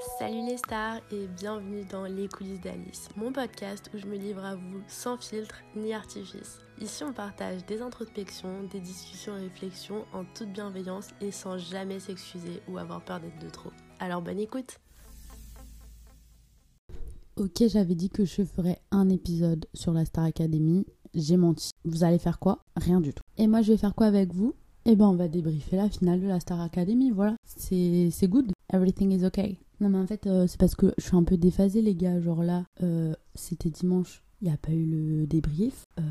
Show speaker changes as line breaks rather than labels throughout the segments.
Salut les stars et bienvenue dans Les coulisses d'Alice, mon podcast où je me livre à vous sans filtre ni artifice. Ici on partage des introspections, des discussions et réflexions en toute bienveillance et sans jamais s'excuser ou avoir peur d'être de trop. Alors bonne écoute
Ok, j'avais dit que je ferais un épisode sur la Star Academy. J'ai menti. Vous allez faire quoi? Rien du tout. Et moi, je vais faire quoi avec vous? Eh ben, on va débriefer la finale de la Star Academy. Voilà. C'est good. Everything is okay. Non, mais en fait, euh, c'est parce que je suis un peu déphasée, les gars. Genre là, euh, c'était dimanche. Il n'y a pas eu le débrief. Euh,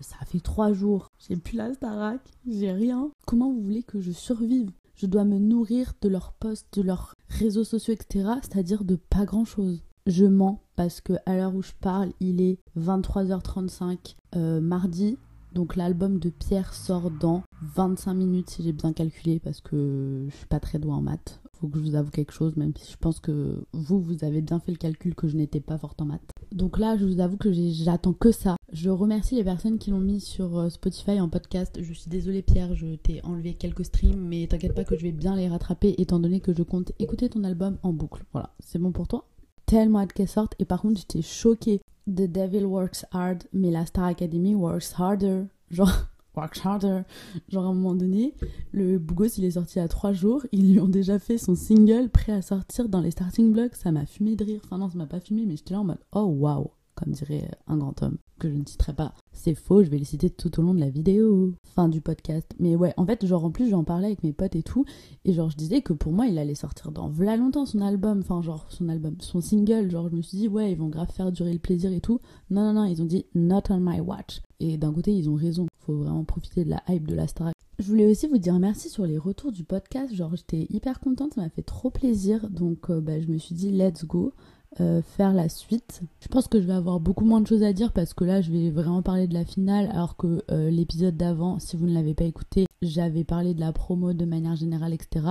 ça fait trois jours. J'ai plus la Starac. J'ai rien. Comment vous voulez que je survive? Je dois me nourrir de leurs posts, de leurs réseaux sociaux, etc. C'est-à-dire de pas grand-chose. Je mens parce que à l'heure où je parle, il est 23h35 euh, mardi. Donc l'album de Pierre sort dans 25 minutes si j'ai bien calculé parce que je suis pas très douée en maths. Faut que je vous avoue quelque chose, même si je pense que vous, vous avez bien fait le calcul que je n'étais pas forte en maths. Donc là, je vous avoue que j'attends que ça. Je remercie les personnes qui l'ont mis sur euh, Spotify en podcast. Je suis désolée Pierre, je t'ai enlevé quelques streams, mais t'inquiète pas que je vais bien les rattraper étant donné que je compte écouter ton album en boucle. Voilà, c'est bon pour toi? Tellement hâte qu'elle sorte. Et par contre, j'étais choquée. The Devil Works Hard, mais la Star Academy works harder. Genre, harder. Genre, à un moment donné, le Bougos, il est sorti à trois jours. Ils lui ont déjà fait son single prêt à sortir dans les starting blocks. Ça m'a fumé de rire. Enfin, non, ça m'a pas fumé, mais j'étais là en mode, oh waouh comme dirait un grand homme, que je ne citerai pas. C'est faux, je vais les citer tout au long de la vidéo, fin du podcast. Mais ouais, en fait, genre en plus, j'en parlais avec mes potes et tout, et genre je disais que pour moi, il allait sortir dans v'là longtemps son album, enfin genre son album, son single, genre je me suis dit, ouais, ils vont grave faire durer le plaisir et tout. Non, non, non, ils ont dit, not on my watch. Et d'un côté, ils ont raison, faut vraiment profiter de la hype de la Star. Je voulais aussi vous dire merci sur les retours du podcast, genre j'étais hyper contente, ça m'a fait trop plaisir, donc euh, bah, je me suis dit, let's go. Euh, faire la suite. Je pense que je vais avoir beaucoup moins de choses à dire parce que là je vais vraiment parler de la finale alors que euh, l'épisode d'avant, si vous ne l'avez pas écouté, j'avais parlé de la promo de manière générale, etc.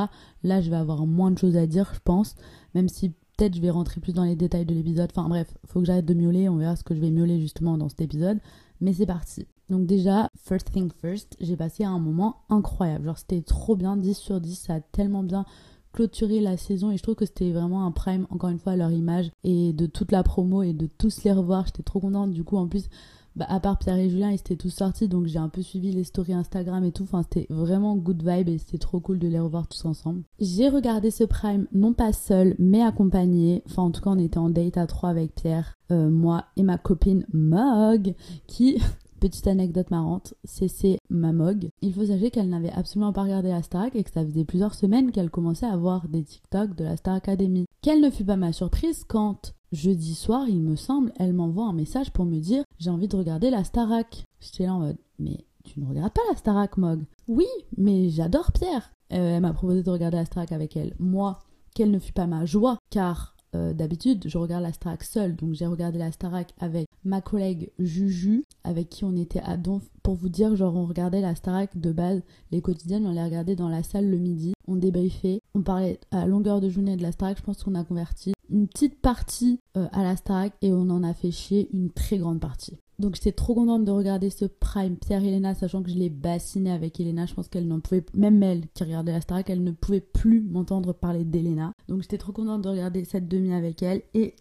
Là je vais avoir moins de choses à dire, je pense, même si peut-être je vais rentrer plus dans les détails de l'épisode. Enfin bref, faut que j'arrête de miauler, on verra ce que je vais miauler justement dans cet épisode. Mais c'est parti. Donc déjà, first thing first, j'ai passé un moment incroyable. Genre c'était trop bien, 10 sur 10, ça a tellement bien clôturer la saison et je trouve que c'était vraiment un prime encore une fois à leur image et de toute la promo et de tous les revoir j'étais trop contente du coup en plus bah, à part Pierre et Julien ils étaient tous sortis donc j'ai un peu suivi les stories Instagram et tout enfin c'était vraiment good vibe et c'était trop cool de les revoir tous ensemble j'ai regardé ce prime non pas seul mais accompagné enfin en tout cas on était en date à trois avec Pierre euh, moi et ma copine Mog qui Petite anecdote marrante, c'est ma Mog. Il faut savoir qu'elle n'avait absolument pas regardé la Star et que ça faisait plusieurs semaines qu'elle commençait à voir des TikTok de la Star Academy. Quelle ne fut pas ma surprise quand, jeudi soir, il me semble, elle m'envoie un message pour me dire j'ai envie de regarder la Starac. J'étais là en mode mais tu ne regardes pas la Starac, Mog Oui, mais j'adore Pierre. Euh, elle m'a proposé de regarder la Starac avec elle. Moi, quelle ne fut pas ma joie, car euh, d'habitude, je regarde la Starac seule, donc j'ai regardé la Starac avec ma collègue Juju, avec qui on était à Donf. Pour vous dire, genre, on regardait la Starac de base, les quotidiennes, on les regardait dans la salle le midi, on débriefait, on parlait à longueur de journée de la Starac, je pense qu'on a converti une petite partie euh, à la Starac et on en a fait chier une très grande partie. Donc j'étais trop contente de regarder ce prime Pierre Elena, sachant que je l'ai bassiné avec Elena. Je pense qu'elle n'en pouvait, même elle qui regardait la Starac, elle ne pouvait plus m'entendre parler d'Elena. Donc j'étais trop contente de regarder cette demi avec elle et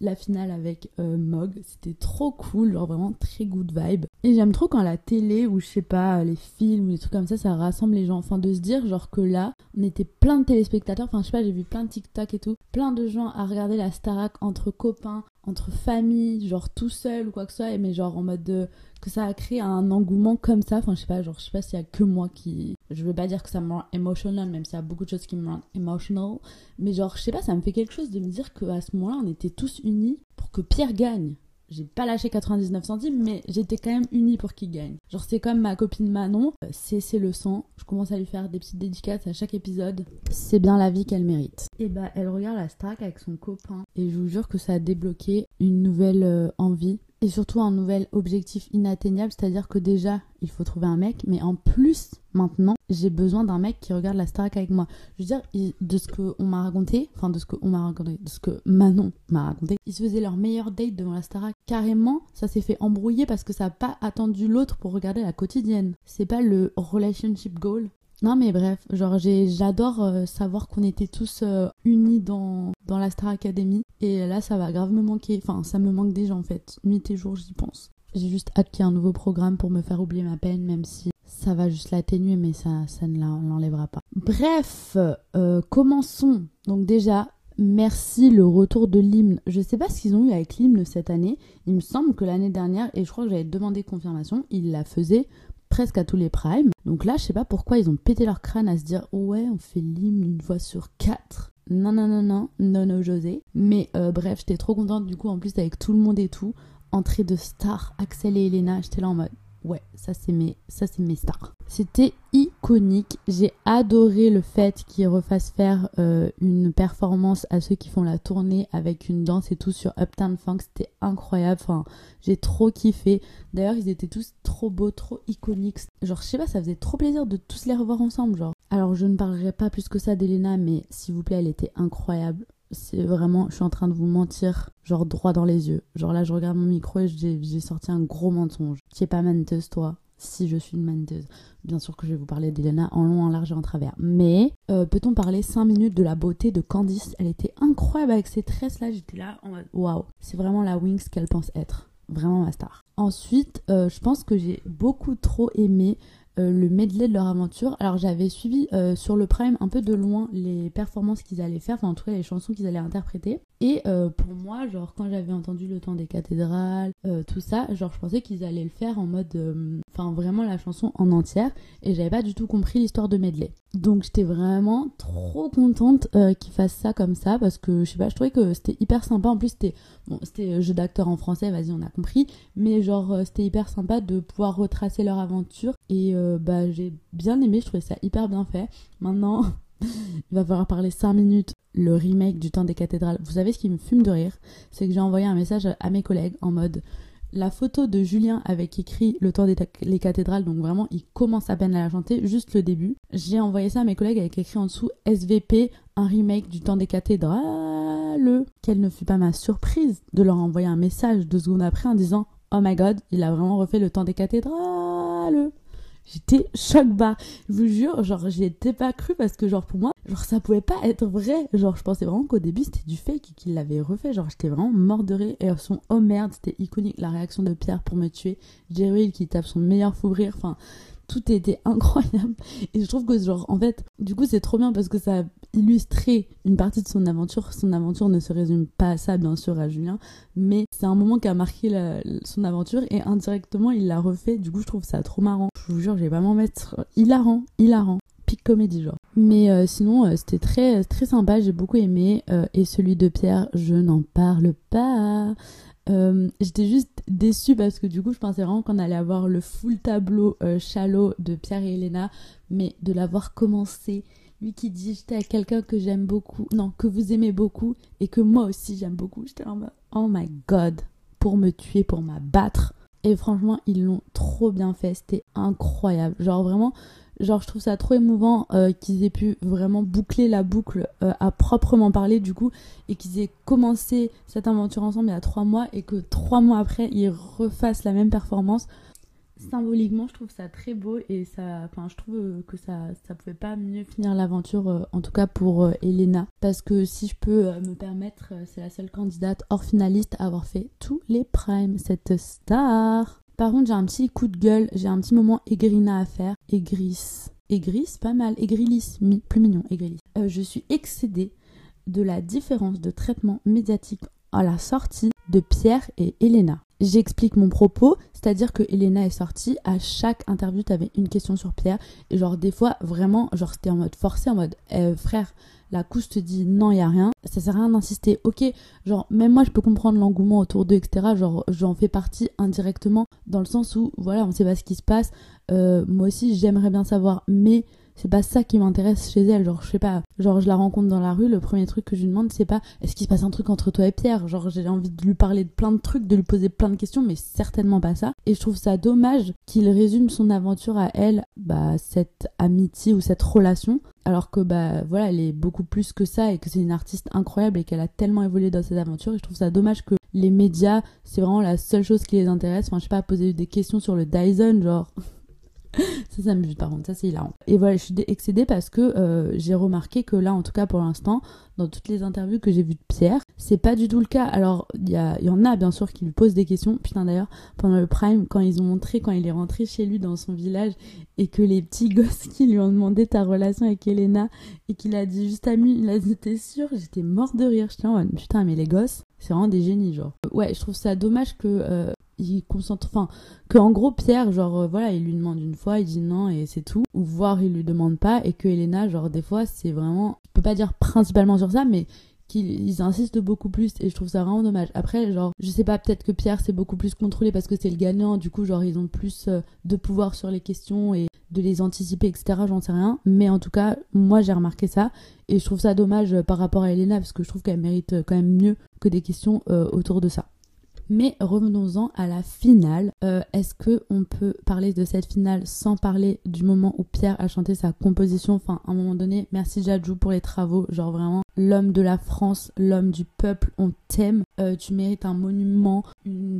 la finale avec euh, Mog. C'était trop cool, genre vraiment très good vibe. Et j'aime trop quand la télé ou je sais pas, les films ou des trucs comme ça, ça rassemble les gens. Enfin de se dire genre que là, on était plein de téléspectateurs. Enfin je sais pas, j'ai vu plein de TikTok et tout, plein de gens à regarder la Starac entre copains entre famille, genre tout seul ou quoi que ce soit, mais genre en mode de, que ça a créé un engouement comme ça. Enfin, je sais pas, genre, je sais pas s'il y a que moi qui. Je veux pas dire que ça me rend emotional, même s'il y a beaucoup de choses qui me rendent emotional. Mais genre, je sais pas, ça me fait quelque chose de me dire qu'à ce moment-là, on était tous unis pour que Pierre gagne j'ai pas lâché 99 centimes, mais j'étais quand même unie pour qu'il gagne. Genre, c'est comme ma copine Manon, euh, c'est le sang. Je commence à lui faire des petites dédicaces à chaque épisode. C'est bien la vie qu'elle mérite. Et bah, elle regarde la Strack avec son copain. Et je vous jure que ça a débloqué une nouvelle euh, envie et surtout un nouvel objectif inatteignable, c'est-à-dire que déjà, il faut trouver un mec, mais en plus, maintenant, j'ai besoin d'un mec qui regarde la Starac avec moi. Je veux dire, de ce qu'on m'a raconté, enfin de ce qu'on m'a raconté, de ce que Manon m'a raconté, ils se faisaient leur meilleur date devant la Starac. Carrément, ça s'est fait embrouiller parce que ça n'a pas attendu l'autre pour regarder la quotidienne. C'est pas le relationship goal. Non mais bref, genre j'adore euh, savoir qu'on était tous euh, unis dans, dans la Star Academy. Et là, ça va grave me manquer. Enfin, ça me manque déjà en fait. Nuit et jour, j'y pense. J'ai juste hâte qu'il y ait un nouveau programme pour me faire oublier ma peine, même si ça va juste l'atténuer, mais ça, ça ne l'enlèvera pas. Bref, euh, commençons. Donc déjà, merci le retour de l'hymne. Je sais pas ce qu'ils ont eu avec l'hymne cette année. Il me semble que l'année dernière, et je crois que j'avais demandé confirmation, ils la faisaient presque à tous les primes. Donc là, je sais pas pourquoi ils ont pété leur crâne à se dire ouais, on fait l'hymne une fois sur quatre. Non, non, non, non, non, non, José. Mais euh, bref, j'étais trop contente du coup, en plus avec tout le monde et tout entrée de stars, Axel et Elena, j'étais là en mode ouais, ça c'est mes, stars. C'était iconique. J'ai adoré le fait qu'ils refassent faire euh, une performance à ceux qui font la tournée avec une danse et tout sur Uptown Funk. C'était incroyable. Enfin, j'ai trop kiffé. D'ailleurs, ils étaient tous trop beaux, trop iconiques. Genre, je sais pas, ça faisait trop plaisir de tous les revoir ensemble. Genre, alors je ne parlerai pas plus que ça d'Elena, mais s'il vous plaît, elle était incroyable c'est vraiment, je suis en train de vous mentir, genre droit dans les yeux. Genre là, je regarde mon micro et j'ai sorti un gros mensonge. Tu es pas menteuse, toi si je suis une menteuse. Bien sûr que je vais vous parler d'Elena en long, en large et en travers. Mais euh, peut-on parler 5 minutes de la beauté de Candice? Elle était incroyable avec ses tresses là. J'étais là en mode waouh, c'est vraiment la Wings qu'elle pense être. Vraiment ma star. Ensuite, euh, je pense que j'ai beaucoup trop aimé euh, le medley de leur aventure. Alors j'avais suivi euh, sur le Prime un peu de loin les performances qu'ils allaient faire, enfin en tout cas les chansons qu'ils allaient interpréter. Et euh, pour moi, genre quand j'avais entendu le temps des cathédrales, tout ça, genre je pensais qu'ils allaient le faire en mode, enfin vraiment la chanson en entière. Et j'avais pas du tout compris l'histoire de medley. Donc j'étais vraiment trop contente qu'ils fassent ça comme ça parce que je sais pas, je trouvais que c'était hyper sympa. En plus c'était bon, c'était jeu d'acteur en français, vas-y on a compris, mais genre c'était hyper sympa de pouvoir retracer leur aventure et euh, bah, j'ai bien aimé, je trouvais ça hyper bien fait. Maintenant, il va falloir parler 5 minutes le remake du temps des cathédrales. Vous savez ce qui me fume de rire? C'est que j'ai envoyé un message à mes collègues en mode la photo de Julien avec écrit le temps des cathédrales, donc vraiment il commence à peine à la chanter, juste le début. J'ai envoyé ça à mes collègues avec écrit en dessous SVP, un remake du temps des cathédrales. Quelle ne fut pas ma surprise de leur envoyer un message deux secondes après en disant Oh my god, il a vraiment refait le temps des cathédrales. J'étais choc bas. Je vous jure, genre, j'y étais pas cru parce que, genre, pour moi, genre, ça pouvait pas être vrai. Genre, je pensais vraiment qu'au début, c'était du fake qu'il l'avait refait. Genre, j'étais vraiment mort. Et son oh merde, c'était iconique. La réaction de Pierre pour me tuer. Jerry qui tape son meilleur fou rire. Enfin, tout était incroyable. Et je trouve que, genre, en fait, du coup, c'est trop bien parce que ça a illustré une partie de son aventure. Son aventure ne se résume pas à ça, bien sûr, à Julien, mais c'est un moment qui a marqué son aventure et indirectement, il l'a refait. Du coup, je trouve ça trop marrant. Je vous jure, je vais pas m'en mettre hilarant, hilarant. Pic comédie, genre. Mais euh, sinon, euh, c'était très, très sympa, j'ai beaucoup aimé. Euh, et celui de Pierre, je n'en parle pas. J'étais juste déçue parce que du coup je pensais vraiment qu'on allait avoir le full tableau euh, de Pierre et Elena mais de l'avoir commencé lui qui dit j'étais à quelqu'un que j'aime beaucoup non que vous aimez beaucoup et que moi aussi j'aime beaucoup. J'étais en mode oh my god pour me tuer pour m'abattre. Et franchement ils l'ont trop bien fait. C'était incroyable. Genre vraiment Genre, je trouve ça trop émouvant euh, qu'ils aient pu vraiment boucler la boucle euh, à proprement parler, du coup, et qu'ils aient commencé cette aventure ensemble il y a trois mois et que trois mois après, ils refassent la même performance. Symboliquement, je trouve ça très beau et ça, enfin, je trouve que ça, ça pouvait pas mieux finir l'aventure, euh, en tout cas pour Elena. Parce que si je peux me permettre, c'est la seule candidate hors finaliste à avoir fait tous les primes, cette star. Par contre, j'ai un petit coup de gueule, j'ai un petit moment aigrina à faire. Aigris. Aigris, pas mal. Aigrilis, plus mignon, aigrilis. Euh, je suis excédée de la différence de traitement médiatique à la sortie de Pierre et Elena. J'explique mon propos, c'est-à-dire que Elena est sortie, à chaque interview, tu avais une question sur Pierre, et genre des fois, vraiment, genre c'était en mode forcé, en mode, eh, frère, la couche te dit non, il a rien, ça sert à rien d'insister. Ok, genre même moi je peux comprendre l'engouement autour d'eux, etc. Genre j'en fais partie indirectement dans le sens où voilà, on sait pas ce qui se passe. Euh, moi aussi j'aimerais bien savoir, mais c'est pas ça qui m'intéresse chez elle. Genre, je sais pas, genre, je la rencontre dans la rue, le premier truc que je lui demande, c'est pas est-ce qu'il se passe un truc entre toi et Pierre? Genre, j'ai envie de lui parler de plein de trucs, de lui poser plein de questions, mais certainement pas ça. Et je trouve ça dommage qu'il résume son aventure à elle, bah, cette amitié ou cette relation. Alors que, bah, voilà, elle est beaucoup plus que ça et que c'est une artiste incroyable et qu'elle a tellement évolué dans cette aventure. Et je trouve ça dommage que les médias, c'est vraiment la seule chose qui les intéresse. Enfin, je sais pas, poser des questions sur le Dyson, genre. Ça, ça me bute par contre, ça c'est hilarant. Et voilà, je suis excédée parce que euh, j'ai remarqué que là, en tout cas pour l'instant, dans toutes les interviews que j'ai vues de Pierre, c'est pas du tout le cas. Alors, il y, y, en a bien sûr qui lui posent des questions. Putain, d'ailleurs, pendant le Prime, quand ils ont montré, quand il est rentré chez lui dans son village et que les petits gosses qui lui ont demandé ta relation avec Elena et qu'il a dit juste à lui, il a dit t'es sûr J'étais morte de rire. En mode putain, mais les gosses, c'est vraiment des génies, genre. Ouais, je trouve ça dommage que. Euh, que gros Pierre genre euh, voilà il lui demande une fois il dit non et c'est tout ou voire il lui demande pas et que Elena genre des fois c'est vraiment je peux pas dire principalement sur ça mais qu'ils insistent beaucoup plus et je trouve ça vraiment dommage. Après, genre, je sais pas, peut-être que Pierre c'est beaucoup plus contrôlé parce que c'est le gagnant, du coup, genre, ils ont plus euh, de pouvoir sur les questions et de les anticiper, etc. J'en sais rien. Mais en tout cas, moi j'ai remarqué ça et je trouve ça dommage euh, par rapport à Elena parce que je trouve qu'elle mérite quand même mieux que des questions autour de ça. Mais revenons-en à la finale. Euh, est-ce que on peut parler de cette finale sans parler du moment où Pierre a chanté sa composition? Enfin, à un moment donné, merci Jadjou pour les travaux. Genre vraiment, l'homme de la France, l'homme du peuple, on t'aime. Euh, tu mérites un monument,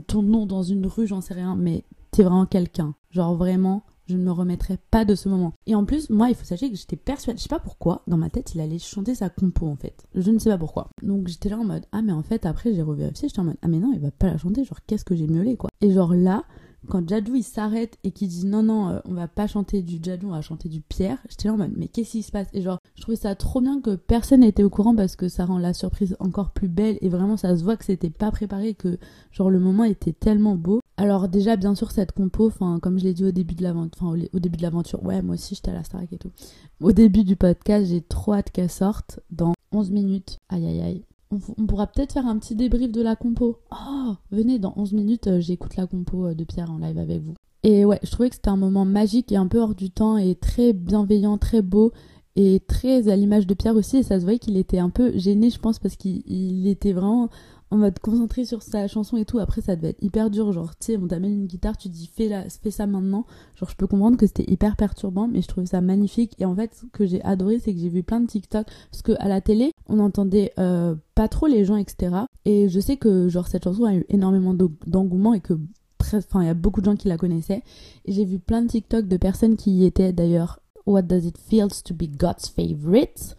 ton nom dans une rue, j'en sais rien, mais t'es vraiment quelqu'un. Genre vraiment, je ne me remettrai pas de ce moment. Et en plus, moi, il faut sachez que j'étais persuadée, je sais pas pourquoi, dans ma tête, il allait chanter sa compo en fait. Je ne sais pas pourquoi. Donc j'étais là en mode, ah mais en fait, après j'ai revérifié, j'étais en mode, ah mais non, il va pas la chanter, genre qu'est-ce que j'ai miaulé quoi. Et genre là, quand Jadou il s'arrête et qu'il dit non non euh, on va pas chanter du Jadou on va chanter du Pierre j'étais là en mode mais qu'est-ce qui se passe? Et genre je trouvais ça trop bien que personne n'était au courant parce que ça rend la surprise encore plus belle et vraiment ça se voit que c'était pas préparé que genre le moment était tellement beau alors déjà bien sûr cette compo enfin comme je l'ai dit au début de l'aventure début de ouais moi aussi j'étais à la Starac et tout au début du podcast j'ai trop hâte qu'elle sorte dans 11 minutes aïe aïe aïe on, pourra peut-être faire un petit débrief de la compo. Oh, venez, dans 11 minutes, euh, j'écoute la compo euh, de Pierre en live avec vous. Et ouais, je trouvais que c'était un moment magique et un peu hors du temps et très bienveillant, très beau et très à l'image de Pierre aussi. Et ça se voyait qu'il était un peu gêné, je pense, parce qu'il était vraiment en mode concentré sur sa chanson et tout. Après, ça devait être hyper dur. Genre, tu sais, on t'amène une guitare, tu dis fais, la, fais ça maintenant. Genre, je peux comprendre que c'était hyper perturbant, mais je trouvais ça magnifique. Et en fait, ce que j'ai adoré, c'est que j'ai vu plein de TikTok. Parce que à la télé, on entendait euh, pas trop les gens, etc. Et je sais que, genre, cette chanson a eu énormément d'engouement et que Enfin, il y a beaucoup de gens qui la connaissaient. J'ai vu plein de TikTok de personnes qui y étaient d'ailleurs What Does It Feel to Be God's Favorite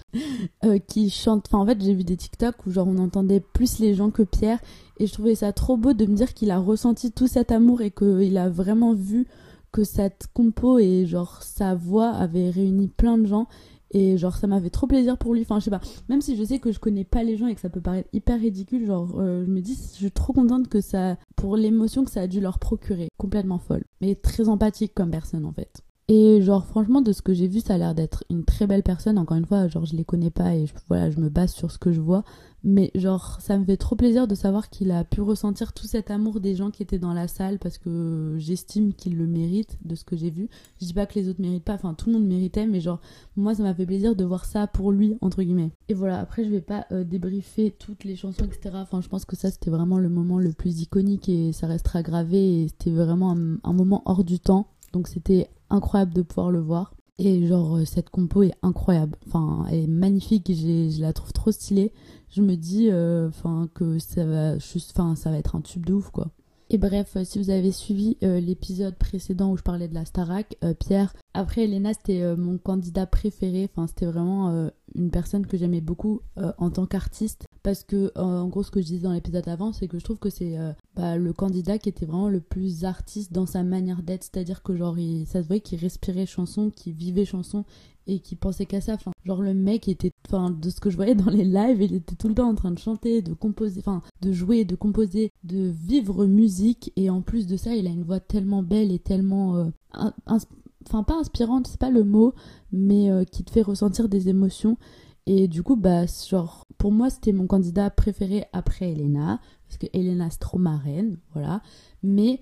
euh, qui chante. En fait, j'ai vu des TikTok où genre on entendait plus les gens que Pierre et je trouvais ça trop beau de me dire qu'il a ressenti tout cet amour et qu'il a vraiment vu que cette compo et genre sa voix avait réuni plein de gens et genre ça m'avait trop plaisir pour lui. Enfin je sais pas. Même si je sais que je connais pas les gens et que ça peut paraître hyper ridicule genre euh, je me dis je suis trop contente que ça pour l'émotion que ça a dû leur procurer. Complètement folle. Mais très empathique comme personne en fait et genre franchement de ce que j'ai vu ça a l'air d'être une très belle personne. Encore une fois genre je les connais pas et je, voilà je me base sur ce que je vois. Mais genre ça me fait trop plaisir de savoir qu'il a pu ressentir tout cet amour des gens qui étaient dans la salle parce que j'estime qu'il le mérite de ce que j'ai vu. Je dis pas que les autres méritent pas, enfin tout le monde méritait mais genre moi ça m'a fait plaisir de voir ça pour lui entre guillemets. Et voilà après je vais pas euh, débriefer toutes les chansons etc. Enfin je pense que ça c'était vraiment le moment le plus iconique et ça restera gravé et c'était vraiment un moment hors du temps. Donc c'était incroyable de pouvoir le voir. Et genre, euh, cette compo est incroyable. Enfin, elle est magnifique je la trouve trop stylée. Je me dis euh, que ça va, juste, ça va être un tube de ouf, quoi. Et bref, euh, si vous avez suivi l'épisode précédent où je parlais de la Starac, Pierre, après Elena, c'était mon candidat préféré. Enfin, c'était vraiment une personne que j'aimais beaucoup en tant qu'artiste parce que en gros ce que je disais dans l'épisode avant c'est que je trouve que c'est euh, bah, le candidat qui était vraiment le plus artiste dans sa manière d'être. C'est à dire que genre ça se voyait qu'il respirait chanson qu'il vivait chanson et qu'il pensait qu'à ça. Enfin genre le mec était enfin de ce que je voyais dans les lives il était tout le temps en train de chanter de composer enfin de jouer de composer de vivre musique. Et en plus de ça il a une voix tellement belle et tellement euh, enfin pas inspirante c'est pas le mot mais euh, qui te fait ressentir des émotions et du coup, bah, genre, pour moi, c'était mon candidat préféré après Elena, parce que Elena, c'est trop marraine, voilà. Mais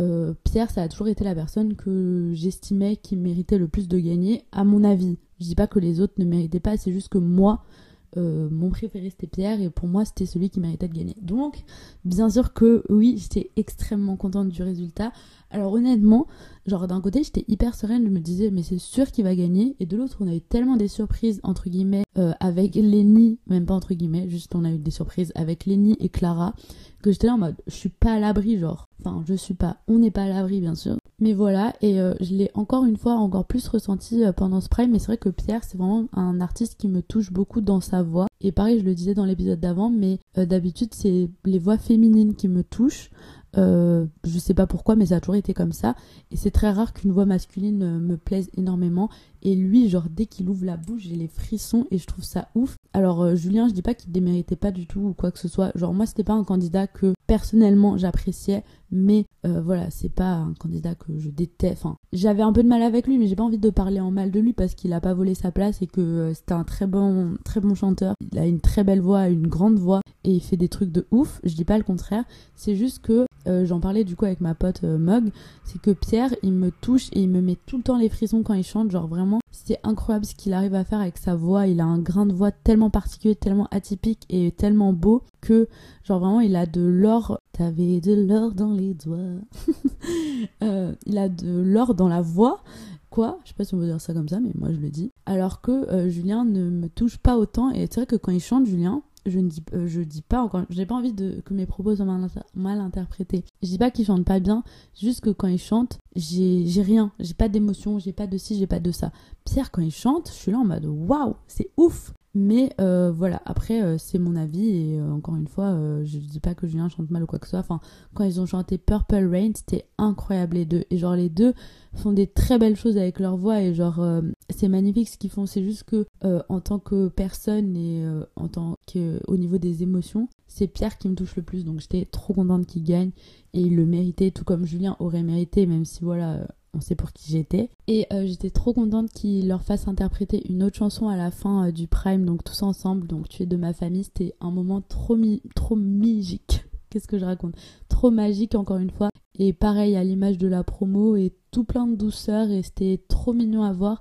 euh, Pierre, ça a toujours été la personne que j'estimais qui méritait le plus de gagner, à mon avis. Je dis pas que les autres ne méritaient pas, c'est juste que moi, euh, mon préféré c'était Pierre et pour moi c'était celui qui méritait de gagner. Donc, bien sûr que oui, j'étais extrêmement contente du résultat. Alors honnêtement, genre d'un côté j'étais hyper sereine, je me disais mais c'est sûr qu'il va gagner et de l'autre on a eu tellement des surprises entre guillemets euh, avec Lenny, même pas entre guillemets, juste on a eu des surprises avec Lenny et Clara que j'étais là en mode je suis pas à l'abri genre. Enfin je suis pas, on n'est pas à l'abri bien sûr. Mais voilà, et euh, je l'ai encore une fois encore plus ressenti euh, pendant ce prime, mais c'est vrai que Pierre, c'est vraiment un artiste qui me touche beaucoup dans sa voix. Et pareil, je le disais dans l'épisode d'avant, mais d'habitude, c'est les voix féminines qui me touchent. Euh, je sais pas pourquoi, mais ça a toujours été comme ça. Et c'est très rare qu'une voix masculine euh, me plaise énormément. Et lui, genre, dès qu'il ouvre la bouche, j'ai les frissons et je trouve ça ouf. Alors, euh, Julien, je dis pas qu'il déméritait pas du tout ou quoi que ce soit. Genre, moi, c'était pas un candidat que personnellement j'appréciais, mais voilà, c'est pas un candidat que je déteste. Enfin, j'avais un peu de mal avec lui, mais j'ai pas envie de parler en mal de lui parce qu'il a pas volé sa place et que c'était un très bon, très bon chanteur. Il a une très belle voix, une grande voix et il fait des trucs de ouf. Je dis pas le contraire. C'est juste que euh, j'en parlais du coup avec ma pote euh, Mog, c'est que Pierre, il me touche et il me met tout le temps les frissons quand il chante, genre vraiment, c'est incroyable ce qu'il arrive à faire avec sa voix, il a un grain de voix tellement particulier, tellement atypique et tellement beau que, genre vraiment, il a de l'or, t'avais de l'or dans les doigts, euh, il a de l'or dans la voix, quoi, je sais pas si on veut dire ça comme ça, mais moi je le dis, alors que Julien ne me touche pas autant, et c'est vrai que quand il chante, Julien, je ne dis, euh, dis pas encore, j'ai pas envie que mes propos soient mal, interprétés. Je dis pas qu'il chante pas bien, juste que quand il chante, j'ai rien, j'ai pas d'émotion, j'ai pas de ci, j'ai pas de ça. Pierre, quand il chante, je suis là en mode waouh, c'est ouf. Mais euh, voilà, après, euh, c'est mon avis et euh, encore une fois, je dis pas que Julien chante mal ou quoi que ce soit. Enfin, quand ils ont chanté Purple Rain, c'était incroyable les deux. Et genre, les deux font des très belles choses avec leur voix et genre, c'est magnifique ce qu'ils font. C'est juste que en tant que personne et en tant qu'au niveau des émotions, c'est Pierre qui me touche le plus. Donc j'étais trop contente qu'il gagne et il le méritait, tout comme Julien aurait mérité, même si voilà sait pour qui j'étais. Et euh, j'étais trop contente qu'il leur fasse interpréter une autre chanson à la fin euh, du Prime, donc tous ensemble, donc tu es de ma famille. C'était un moment trop, trop magique. Qu'est-ce que je raconte? Trop magique encore une fois. Et pareil à l'image de la promo et tout plein de douceur et c'était trop mignon à voir.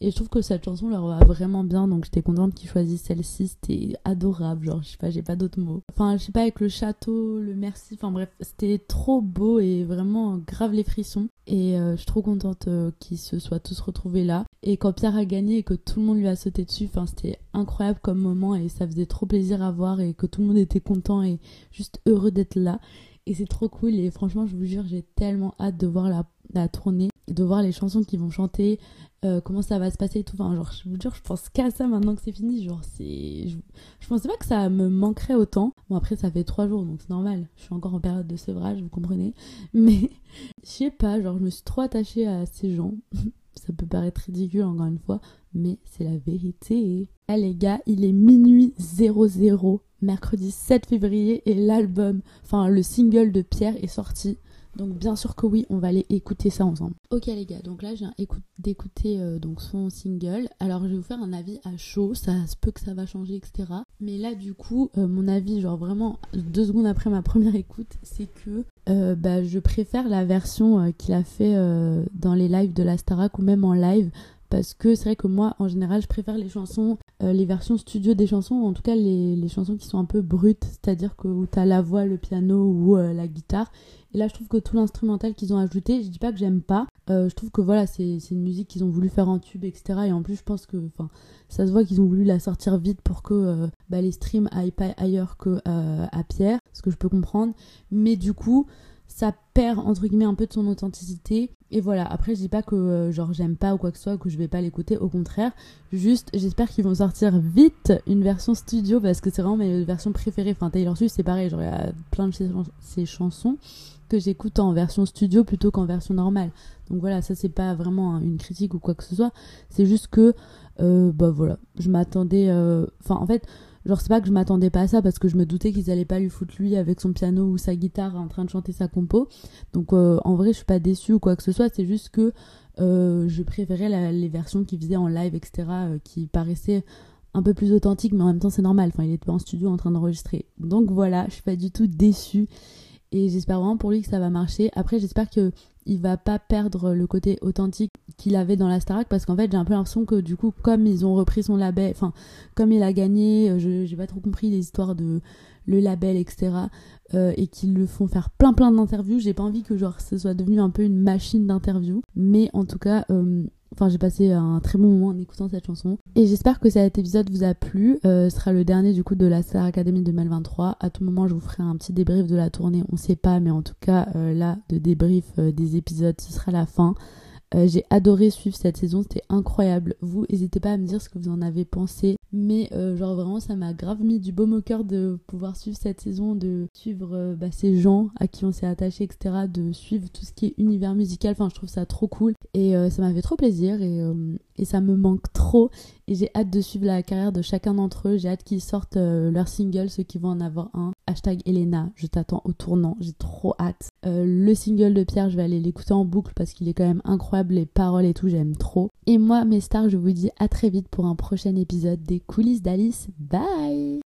Et je trouve que cette chanson leur va vraiment bien, donc j'étais contente qu'ils choisissent celle-ci, c'était adorable, genre je sais pas, j'ai pas d'autres mots. Enfin, je sais pas, avec le château, le merci, enfin bref, c'était trop beau et vraiment grave les frissons. Et euh, je suis trop contente euh, qu'ils se soient tous retrouvés là. Et quand Pierre a gagné et que tout le monde lui a sauté dessus, enfin c'était incroyable comme moment et ça faisait trop plaisir à voir et que tout le monde était content et juste heureux d'être là. Et c'est trop cool et franchement je vous jure j'ai tellement hâte de voir la, la tournée, de voir les chansons qu'ils vont chanter, euh, comment ça va se passer et tout. Enfin, genre, je vous jure, je pense qu'à ça maintenant que c'est fini. Genre, c'est. Je... pensais pas que ça me manquerait autant. Bon, après, ça fait trois jours, donc c'est normal. Je suis encore en période de sevrage, vous comprenez. Mais, je sais pas, genre, je me suis trop attachée à ces gens. ça peut paraître ridicule, encore une fois, mais c'est la vérité. Ah, les gars, il est minuit 00, mercredi 7 février, et l'album, enfin, le single de Pierre est sorti. Donc bien sûr que oui, on va aller écouter ça ensemble. Ok les gars, donc là je viens d'écouter euh, donc son single. Alors je vais vous faire un avis à chaud, ça se peut que ça va changer, etc. Mais là du coup, euh, mon avis, genre vraiment deux secondes après ma première écoute, c'est que euh, bah, je préfère la version qu'il a fait dans les lives de la Starac ou même en live parce que c'est vrai que moi en général je préfère les chansons les versions studio des chansons ou en tout cas les, chansons qui sont un peu brutes c'est à dire que où t'as la voix le piano ou la guitare et là, je trouve que tout l'instrumental qu'ils ont ajouté, je dis pas que j'aime pas. Euh, je trouve que voilà, c'est une musique qu'ils ont voulu faire en tube, etc. Et en plus, je pense que ça se voit qu'ils ont voulu la sortir vite pour que euh, bah, les streams aillent pas ailleurs que euh, à Pierre, ce que je peux comprendre. Mais du coup, ça perd entre guillemets un peu de son authenticité et voilà après je dis pas que genre j'aime pas ou quoi que ce soit que je vais pas l'écouter au contraire juste j'espère qu'ils vont sortir vite une version studio parce que c'est vraiment mes versions préférées enfin Taylor Swift c'est pareil genre il y a plein de ses chansons que j'écoute en version studio plutôt qu'en version normale. Donc voilà, ça c'est pas vraiment une critique ou quoi que ce soit. C'est juste que, euh, bah voilà, je m'attendais. Euh, enfin, en fait, genre c'est pas que je m'attendais pas à ça parce que je me doutais qu'ils allaient pas lui foutre lui avec son piano ou sa guitare en train de chanter sa compo. Donc euh, en vrai, je suis pas déçue ou quoi que ce soit. C'est juste que je préférais les versions qu'il faisait en live, etc., qui paraissaient un peu plus authentiques, mais en même temps c'est normal. Enfin, il était pas en studio en train d'enregistrer. Donc voilà, je suis pas du tout déçue. Et j'espère vraiment pour lui que ça va marcher. Après, j'espère que il va pas perdre le côté authentique qu'il avait dans la Starac parce qu'en fait j'ai un peu l'impression que du coup comme ils ont repris son label enfin comme il a gagné euh, je j'ai pas trop compris les histoires de le label etc euh, et qu'ils le font faire plein plein d'interviews j'ai pas envie que genre ce soit devenu un peu une machine d'interview mais en tout cas euh, Enfin, j'ai passé un très bon moment en écoutant cette chanson. Et j'espère que cet épisode vous a plu. Euh, ce sera le dernier du coup de la Star Academy 2023. À tout moment, je vous ferai un petit débrief de la tournée. On sait pas, mais en tout cas, euh, là, de débrief euh, des épisodes, ce sera la fin. Euh, j'ai adoré suivre cette saison, c'était incroyable. Vous, n'hésitez pas à me dire ce que vous en avez pensé. Mais euh, genre vraiment, ça m'a grave mis du baume au cœur de pouvoir suivre cette saison, de suivre euh, bah, ces gens à qui on s'est attaché, etc. De suivre tout ce qui est univers musical. Enfin, je trouve ça trop cool. Et ça m'a fait trop plaisir et, et, ça me manque trop. Et j'ai hâte de suivre la carrière de chacun d'entre eux. J'ai hâte qu'ils sortent leur single, ceux qui vont en avoir un. Hashtag Elena, je t'attends au tournant. J'ai trop hâte. le single de Pierre, je vais aller l'écouter en boucle parce qu'il est quand même les paroles et tout, j'aime trop. Et moi, mes stars, je vous dis à très vite pour un prochain épisode des coulisses d'Alice. Bye